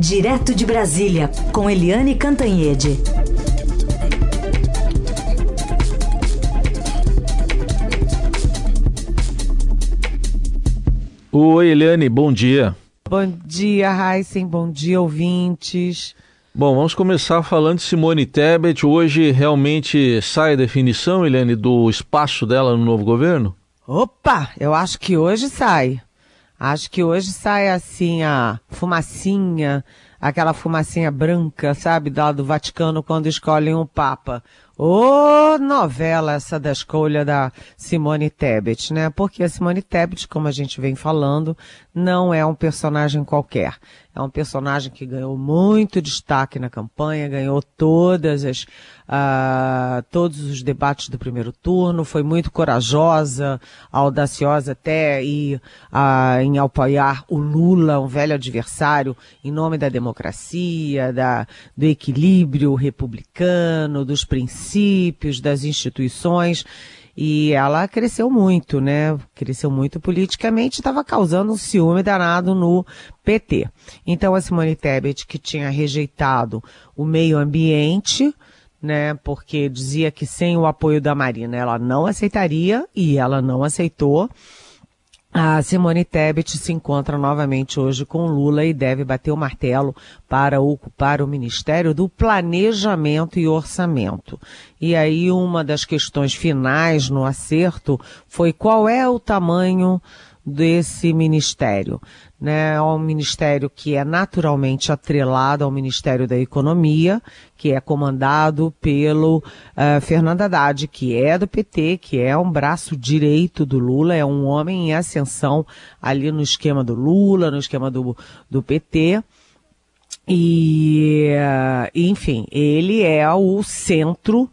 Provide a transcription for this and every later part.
Direto de Brasília, com Eliane Cantanhede. Oi, Eliane, bom dia. Bom dia, Heisen, bom dia, ouvintes. Bom, vamos começar falando de Simone Tebet. Hoje realmente sai a definição, Eliane, do espaço dela no novo governo? Opa, eu acho que hoje sai. Acho que hoje sai assim a fumacinha, aquela fumacinha branca, sabe, lá do Vaticano quando escolhem um Papa. Ô, oh, novela essa da escolha da Simone Tebet, né? Porque a Simone Tebet, como a gente vem falando, não é um personagem qualquer. É um personagem que ganhou muito destaque na campanha, ganhou todas as, uh, todos os debates do primeiro turno, foi muito corajosa, audaciosa até e, uh, em apoiar o Lula, um velho adversário, em nome da democracia, da, do equilíbrio republicano, dos princípios, das instituições. E ela cresceu muito, né? Cresceu muito politicamente, estava causando um ciúme danado no PT. Então a Simone Tebet, que tinha rejeitado o meio ambiente, né? Porque dizia que sem o apoio da Marina ela não aceitaria e ela não aceitou. A Simone Tebet se encontra novamente hoje com Lula e deve bater o martelo para ocupar o Ministério do Planejamento e Orçamento. E aí uma das questões finais no acerto foi qual é o tamanho desse ministério né, é um ministério que é naturalmente atrelado ao Ministério da Economia, que é comandado pelo uh, Fernando Haddad, que é do PT, que é um braço direito do Lula, é um homem em ascensão ali no esquema do Lula, no esquema do, do PT. E, uh, enfim, ele é o centro,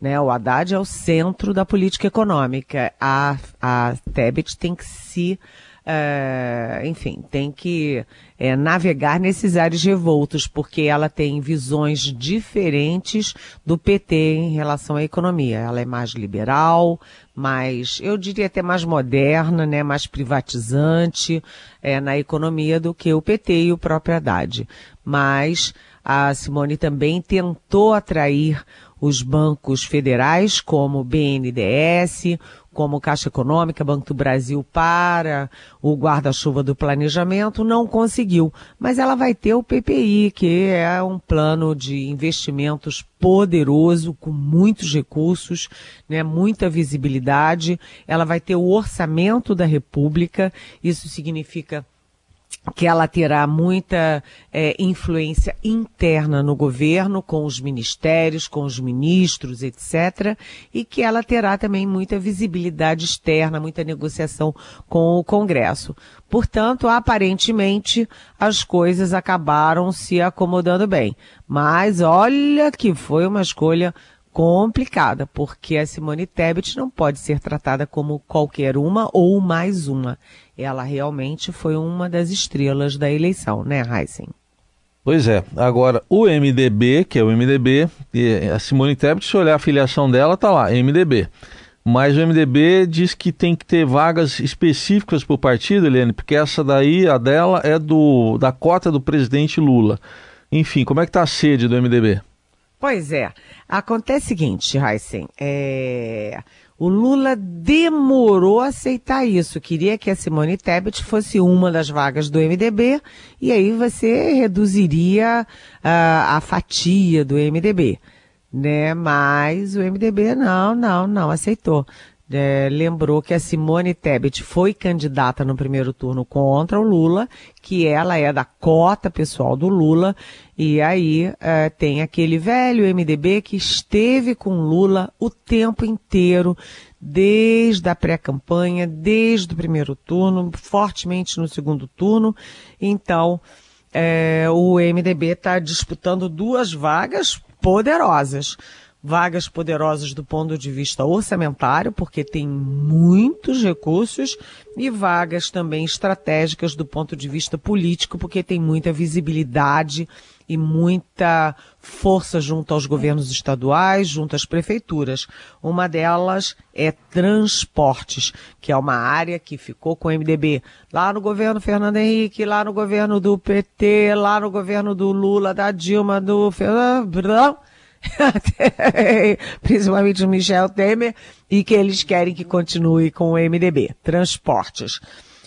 né, o Haddad é o centro da política econômica. A, a Tebet tem que se é, enfim, tem que é, navegar nesses ares revoltos, porque ela tem visões diferentes do PT em relação à economia. Ela é mais liberal, mais, eu diria até mais moderna, né, mais privatizante é, na economia do que o PT e o próprio Haddad. Mas a Simone também tentou atrair os bancos federais, como o BNDES, como Caixa Econômica, Banco do Brasil para o guarda-chuva do planejamento, não conseguiu. Mas ela vai ter o PPI, que é um plano de investimentos poderoso, com muitos recursos, né, muita visibilidade. Ela vai ter o orçamento da República, isso significa que ela terá muita é, influência interna no governo, com os ministérios, com os ministros, etc., e que ela terá também muita visibilidade externa, muita negociação com o Congresso. Portanto, aparentemente, as coisas acabaram se acomodando bem. Mas olha que foi uma escolha complicada, porque a Simone Tebet não pode ser tratada como qualquer uma ou mais uma. Ela realmente foi uma das estrelas da eleição, né, Heisen? Pois é. Agora, o MDB, que é o MDB, a Simone Tebet, se olhar a filiação dela, tá lá, MDB. Mas o MDB diz que tem que ter vagas específicas para o partido, Helene, porque essa daí, a dela, é do da cota do presidente Lula. Enfim, como é que está a sede do MDB? Pois é. Acontece o seguinte, Heisen, é... o Lula demorou a aceitar isso. Queria que a Simone Tebet fosse uma das vagas do MDB e aí você reduziria uh, a fatia do MDB. Né? Mas o MDB não, não, não aceitou é, lembrou que a Simone Tebet foi candidata no primeiro turno contra o Lula, que ela é da cota pessoal do Lula, e aí é, tem aquele velho MDB que esteve com Lula o tempo inteiro, desde a pré-campanha, desde o primeiro turno, fortemente no segundo turno. Então, é, o MDB está disputando duas vagas poderosas vagas poderosas do ponto de vista orçamentário, porque tem muitos recursos, e vagas também estratégicas do ponto de vista político, porque tem muita visibilidade e muita força junto aos governos estaduais, junto às prefeituras. Uma delas é transportes, que é uma área que ficou com o MDB lá no governo Fernando Henrique, lá no governo do PT, lá no governo do Lula, da Dilma, do Fernando principalmente o Michel Temer, e que eles querem que continue com o MDB, transportes.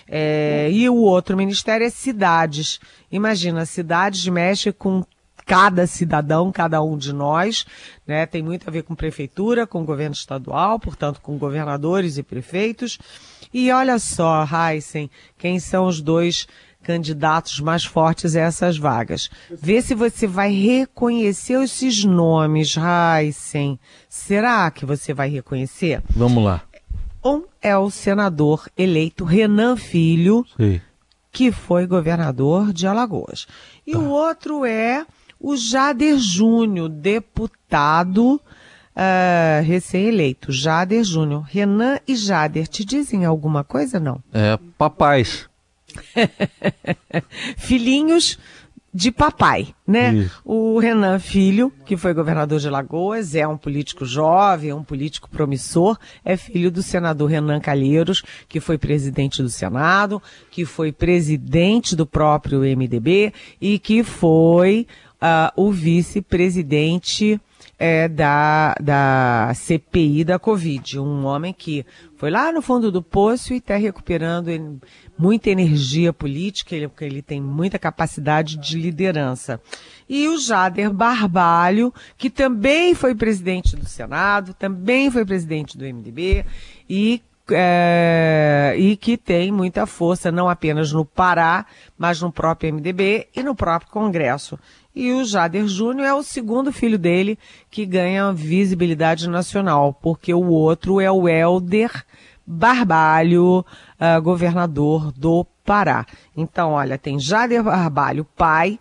É, e o outro ministério é cidades. Imagina, cidades mexe com cada cidadão, cada um de nós, né? Tem muito a ver com prefeitura, com governo estadual, portanto, com governadores e prefeitos. E olha só, Heisen, quem são os dois candidatos mais fortes a essas vagas. Vê se você vai reconhecer esses nomes, Heisen. Será que você vai reconhecer? Vamos lá. Um é o senador eleito Renan Filho, Sim. que foi governador de Alagoas. E tá. o outro é o Jader Júnior, deputado uh, recém-eleito. Jader Júnior. Renan e Jader te dizem alguma coisa, não? É, papais. Filhinhos de papai, né? Isso. O Renan Filho, que foi governador de Lagoas, é um político jovem, é um político promissor, é filho do senador Renan Calheiros, que foi presidente do Senado, que foi presidente do próprio MDB e que foi uh, o vice-presidente é, da, da CPI da Covid. Um homem que foi lá no fundo do poço e está recuperando muita energia política, ele, ele tem muita capacidade de liderança. E o Jader Barbalho, que também foi presidente do Senado, também foi presidente do MDB e é, e que tem muita força não apenas no Pará, mas no próprio MDB e no próprio Congresso. E o Jader Júnior é o segundo filho dele que ganha visibilidade nacional, porque o outro é o Helder Barbalho, uh, governador do Pará. Então, olha, tem Jader Barbalho, pai,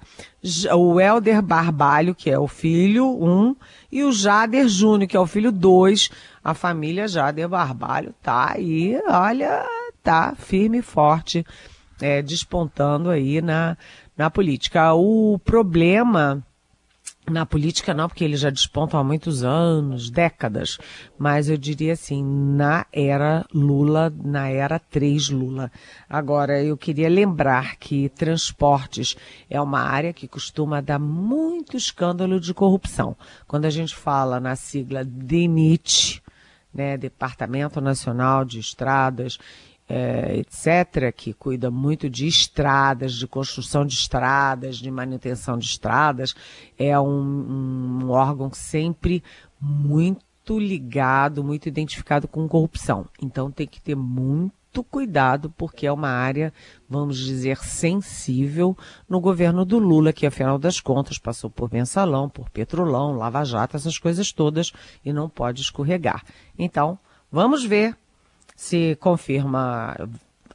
o Helder Barbalho, que é o filho um, e o Jader Júnior, que é o filho dois. A família Jader Barbalho tá aí, olha, tá firme e forte, é, despontando aí na, na política. O problema na política não, porque eles já despontam há muitos anos, décadas, mas eu diria assim, na era Lula, na era 3 Lula. Agora, eu queria lembrar que transportes é uma área que costuma dar muito escândalo de corrupção. Quando a gente fala na sigla DENIT, né, Departamento Nacional de Estradas é, etc., que cuida muito de estradas, de construção de estradas, de manutenção de estradas, é um, um órgão sempre muito ligado, muito identificado com corrupção. Então tem que ter muito cuidado, porque é uma área, vamos dizer, sensível no governo do Lula, que afinal das contas passou por mensalão, por petrolão, lava jato, essas coisas todas, e não pode escorregar. Então, vamos ver se confirma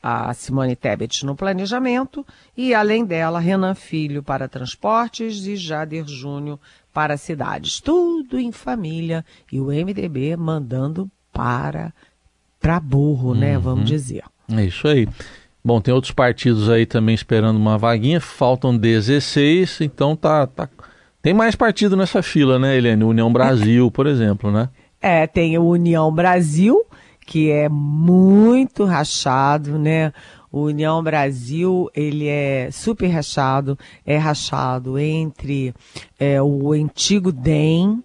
a Simone Tebet no planejamento e, além dela, Renan Filho para transportes e Jader Júnior para cidades. Tudo em família e o MDB mandando para para burro, né? Uhum. Vamos dizer. É isso aí. Bom, tem outros partidos aí também esperando uma vaguinha, faltam 16, então tá, tá... tem mais partido nessa fila, né, Eliane? União Brasil, por exemplo, né? É, tem o União Brasil, que é muito rachado, né? O União Brasil, ele é super rachado, é rachado entre é, o antigo DEM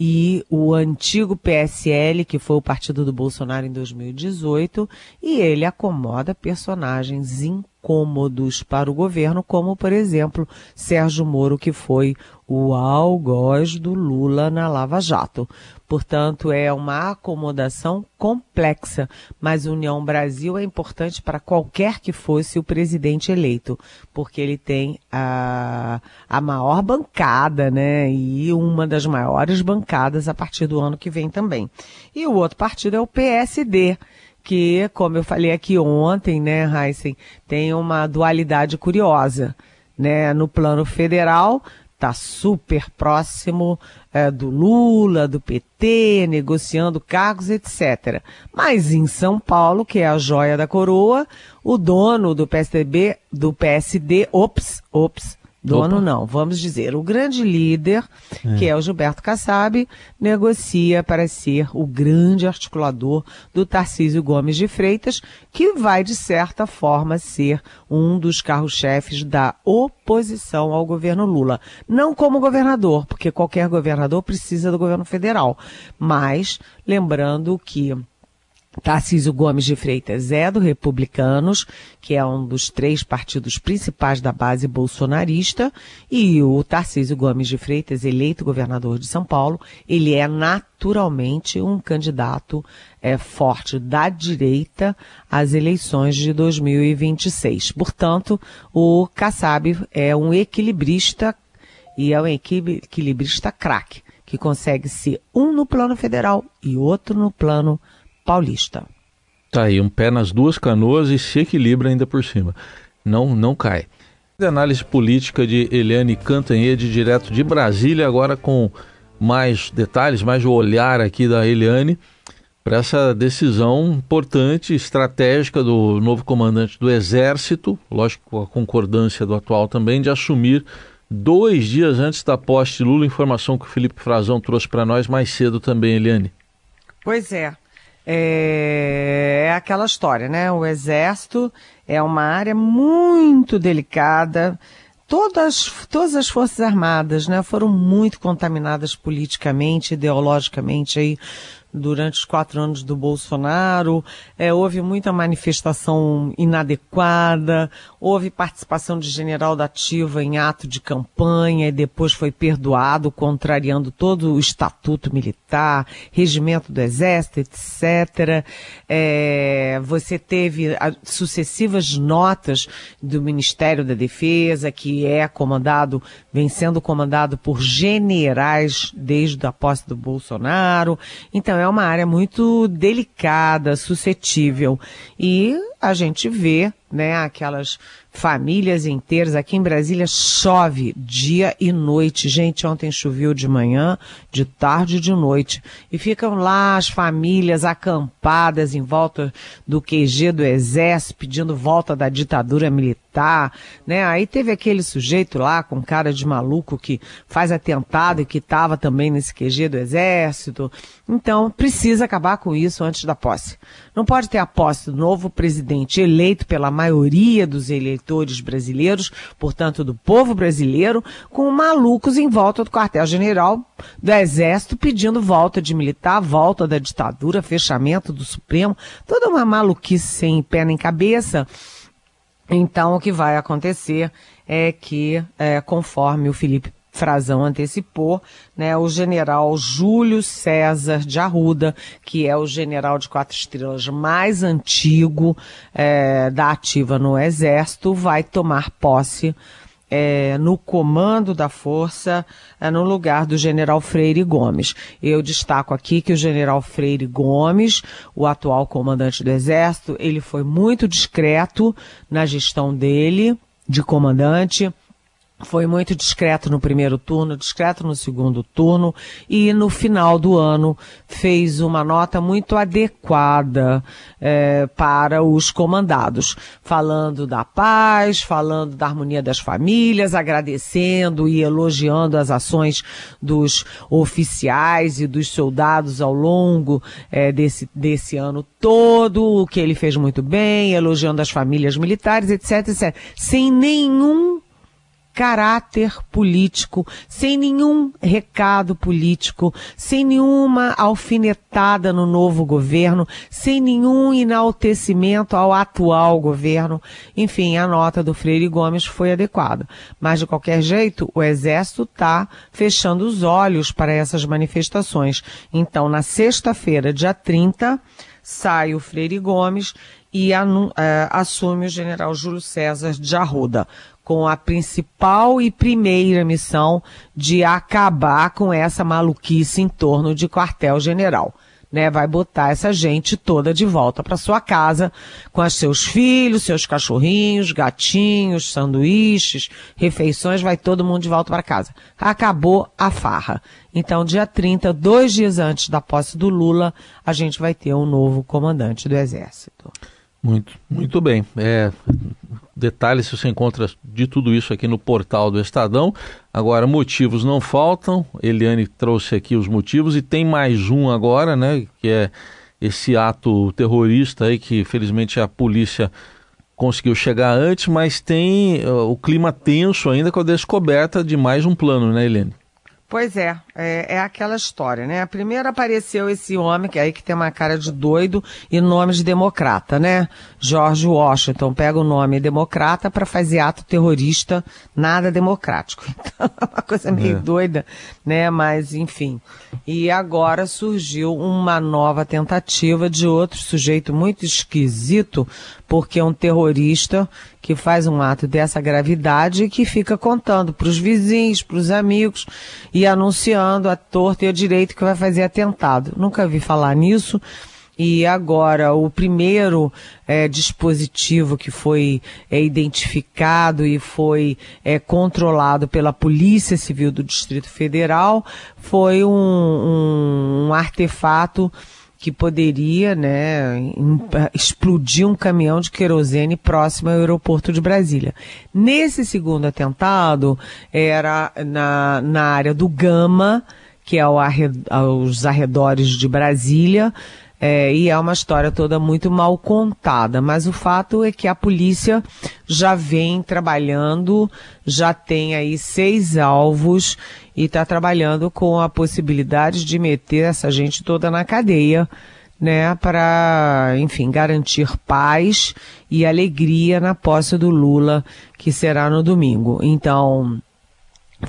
e o antigo PSL, que foi o partido do Bolsonaro em 2018, e ele acomoda personagens incômodos para o governo, como, por exemplo, Sérgio Moro, que foi o algoz do Lula na Lava Jato. Portanto, é uma acomodação complexa, mas União Brasil é importante para qualquer que fosse o presidente eleito, porque ele tem a, a maior bancada, né? E uma das maiores bancadas a partir do ano que vem também. E o outro partido é o PSD que, como eu falei aqui ontem, né, Heisen, tem uma dualidade curiosa, né? No plano federal, está super próximo é, do Lula, do PT, negociando cargos, etc. Mas em São Paulo, que é a joia da coroa, o dono do PSDB, do PSD, ops, ops, Dono Opa. não, vamos dizer, o grande líder, é. que é o Gilberto Kassab, negocia para ser o grande articulador do Tarcísio Gomes de Freitas, que vai, de certa forma, ser um dos carros-chefes da oposição ao governo Lula. Não como governador, porque qualquer governador precisa do governo federal, mas lembrando que Tarcísio Gomes de Freitas é do Republicanos, que é um dos três partidos principais da base bolsonarista, e o Tarcísio Gomes de Freitas, eleito governador de São Paulo, ele é naturalmente um candidato é, forte da direita às eleições de 2026. Portanto, o Kassab é um equilibrista e é um equilibrista craque, que consegue ser um no plano federal e outro no plano paulista. Tá aí, um pé nas duas canoas e se equilibra ainda por cima. Não, não cai. Análise política de Eliane Cantanhede, direto de Brasília, agora com mais detalhes, mais o olhar aqui da Eliane para essa decisão importante, estratégica do novo comandante do Exército, lógico com a concordância do atual também, de assumir dois dias antes da posse de Lula, informação que o Felipe Frazão trouxe para nós mais cedo também, Eliane. Pois é, é, é aquela história, né? O exército é uma área muito delicada. Todas, todas as forças armadas, né, foram muito contaminadas politicamente, ideologicamente aí durante os quatro anos do Bolsonaro, é, houve muita manifestação inadequada, houve participação de general da ativa em ato de campanha e depois foi perdoado, contrariando todo o estatuto militar, regimento do exército, etc. É, você teve sucessivas notas do Ministério da Defesa, que é comandado, vem sendo comandado por generais desde a posse do Bolsonaro. Então, é uma área muito delicada, suscetível. E a gente vê, né, aquelas famílias inteiras. Aqui em Brasília chove dia e noite. Gente, ontem choveu de manhã, de tarde e de noite. E ficam lá as famílias acampadas em volta do QG do Exército, pedindo volta da ditadura militar, né? Aí teve aquele sujeito lá com cara de maluco que faz atentado e que estava também nesse QG do Exército. Então, precisa acabar com isso antes da posse. Não pode ter a posse do novo presidente eleito pela maioria dos eleitores brasileiros, portanto do povo brasileiro, com malucos em volta do quartel-general do Exército pedindo volta de militar, volta da ditadura, fechamento do Supremo, toda uma maluquice sem pé nem cabeça. Então, o que vai acontecer é que, é, conforme o Felipe Frazão antecipou, né, o general Júlio César de Arruda, que é o general de quatro estrelas mais antigo é, da ativa no Exército, vai tomar posse é, no comando da força é, no lugar do general Freire Gomes. Eu destaco aqui que o general Freire Gomes, o atual comandante do Exército, ele foi muito discreto na gestão dele de comandante foi muito discreto no primeiro turno, discreto no segundo turno e no final do ano fez uma nota muito adequada é, para os comandados, falando da paz, falando da harmonia das famílias, agradecendo e elogiando as ações dos oficiais e dos soldados ao longo é, desse, desse ano todo, o que ele fez muito bem, elogiando as famílias militares, etc, etc, sem nenhum caráter político, sem nenhum recado político, sem nenhuma alfinetada no novo governo, sem nenhum enaltecimento ao atual governo. Enfim, a nota do Freire Gomes foi adequada. Mas, de qualquer jeito, o Exército está fechando os olhos para essas manifestações. Então, na sexta-feira, dia 30, sai o Freire Gomes e é, assume o general Júlio César de Arruda com a principal e primeira missão de acabar com essa maluquice em torno de quartel-general. né, vai botar essa gente toda de volta para sua casa com seus filhos, seus cachorrinhos, gatinhos, sanduíches, refeições, vai todo mundo de volta para casa. Acabou a farra. Então, dia 30, dois dias antes da posse do Lula, a gente vai ter um novo comandante do Exército. Muito, muito bem. É, detalhes você encontra de tudo isso aqui no portal do Estadão. Agora, motivos não faltam. Eliane trouxe aqui os motivos e tem mais um agora, né? Que é esse ato terrorista aí que felizmente a polícia conseguiu chegar antes, mas tem uh, o clima tenso ainda com a descoberta de mais um plano, né, Eliane? Pois é, é, é, aquela história, né? Primeiro apareceu esse homem, que é aí que tem uma cara de doido e nome de democrata, né? George Washington pega o nome democrata para fazer ato terrorista, nada democrático. Então é uma coisa meio é. doida, né? Mas enfim. E agora surgiu uma nova tentativa de outro sujeito muito esquisito, porque é um terrorista que faz um ato dessa gravidade e que fica contando para os vizinhos, para os amigos e anunciando a torta e a direito que vai fazer atentado. Nunca vi falar nisso. E agora, o primeiro é, dispositivo que foi é, identificado e foi é, controlado pela Polícia Civil do Distrito Federal foi um, um, um artefato que poderia né, explodir um caminhão de querosene próximo ao aeroporto de Brasília. Nesse segundo atentado, era na, na área do Gama, que é ao arred, aos arredores de Brasília, é, e é uma história toda muito mal contada, mas o fato é que a polícia já vem trabalhando, já tem aí seis alvos e está trabalhando com a possibilidade de meter essa gente toda na cadeia, né, para, enfim, garantir paz e alegria na posse do Lula, que será no domingo. Então,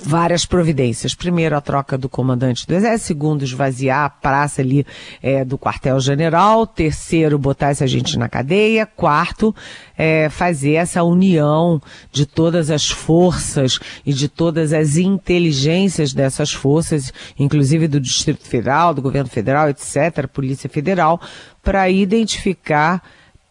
várias providências. Primeiro, a troca do comandante do Exército. Segundo, esvaziar a praça ali é, do quartel-general. Terceiro, botar essa gente na cadeia. Quarto, é, fazer essa união de todas as forças e de todas as inteligências dessas forças, inclusive do Distrito Federal, do Governo Federal, etc., Polícia Federal, para identificar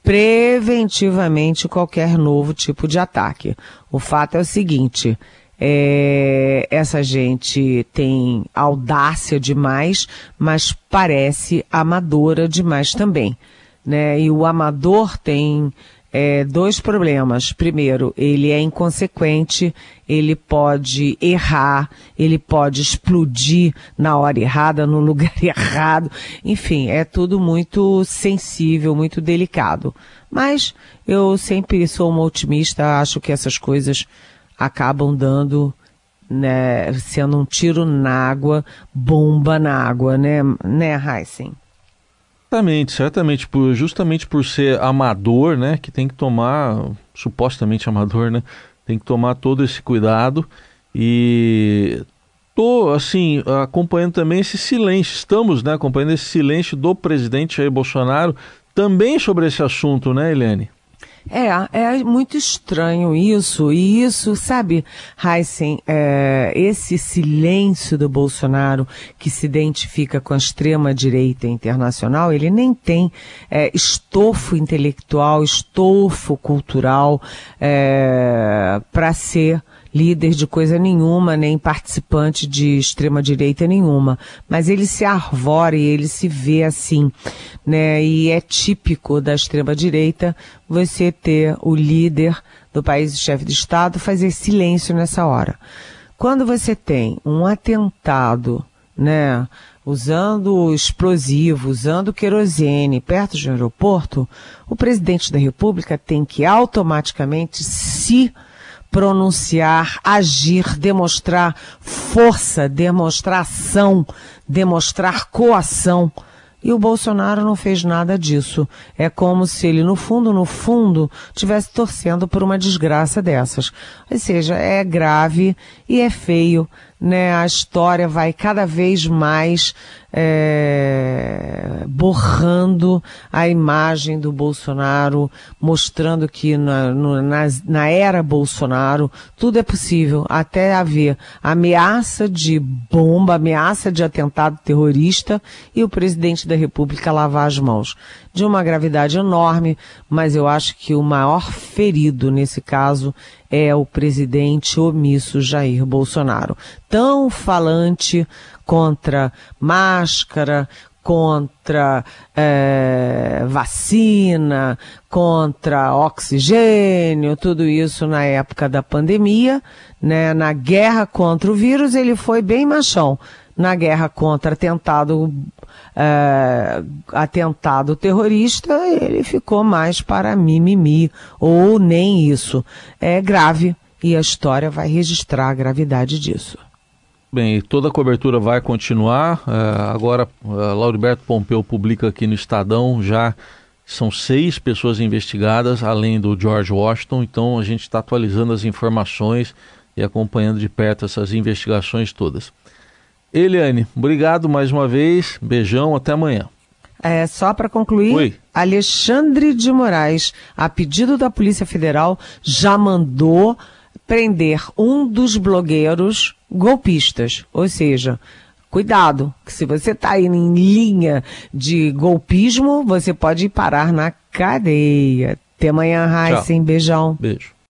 preventivamente qualquer novo tipo de ataque. O fato é o seguinte, é, essa gente tem audácia demais, mas parece amadora demais também. Né? E o amador tem é, dois problemas. Primeiro, ele é inconsequente, ele pode errar, ele pode explodir na hora errada, no lugar errado. Enfim, é tudo muito sensível, muito delicado. Mas eu sempre sou uma otimista, acho que essas coisas acabam dando, né, sendo um tiro na água, bomba na água, né, né, Heisen? Certamente, certamente, por, justamente por ser amador, né, que tem que tomar, supostamente amador, né, tem que tomar todo esse cuidado e tô assim acompanhando também esse silêncio, estamos, né, acompanhando esse silêncio do presidente Jair Bolsonaro também sobre esse assunto, né, Helene? É, é muito estranho isso. E isso, sabe, Heisen, é, esse silêncio do Bolsonaro que se identifica com a extrema-direita internacional, ele nem tem é, estofo intelectual, estofo cultural é, para ser líder de coisa nenhuma, nem participante de extrema direita nenhuma, mas ele se arvora e ele se vê assim, né? E é típico da extrema direita você ter o líder do país, o chefe de Estado, fazer silêncio nessa hora. Quando você tem um atentado, né, usando explosivo, usando querosene perto de um aeroporto, o presidente da República tem que automaticamente se pronunciar, agir, demonstrar força, demonstrar ação, demonstrar coação. E o Bolsonaro não fez nada disso. É como se ele, no fundo, no fundo, tivesse torcendo por uma desgraça dessas. Ou seja, é grave e é feio né, a história vai cada vez mais é, borrando a imagem do Bolsonaro, mostrando que na, no, na, na, era Bolsonaro tudo é possível, até haver ameaça de bomba, ameaça de atentado terrorista e o presidente da República lavar as mãos. De uma gravidade enorme, mas eu acho que o maior ferido nesse caso é o presidente omisso Jair Bolsonaro. Tão falante contra máscara, contra é, vacina, contra oxigênio, tudo isso na época da pandemia, né? Na guerra contra o vírus ele foi bem machão. Na guerra contra atentado, é, atentado terrorista, ele ficou mais para mimimi, ou nem isso. É grave e a história vai registrar a gravidade disso. Bem, toda a cobertura vai continuar. Uh, agora, uh, Lauriberto Pompeu publica aqui no Estadão já são seis pessoas investigadas, além do George Washington. Então, a gente está atualizando as informações e acompanhando de perto essas investigações todas. Eliane, obrigado mais uma vez. Beijão, até amanhã. É, só para concluir, Oi. Alexandre de Moraes, a pedido da Polícia Federal, já mandou prender um dos blogueiros golpistas. Ou seja, cuidado, que se você está em linha de golpismo, você pode parar na cadeia. Até amanhã, Raíssa. Beijão. Beijo.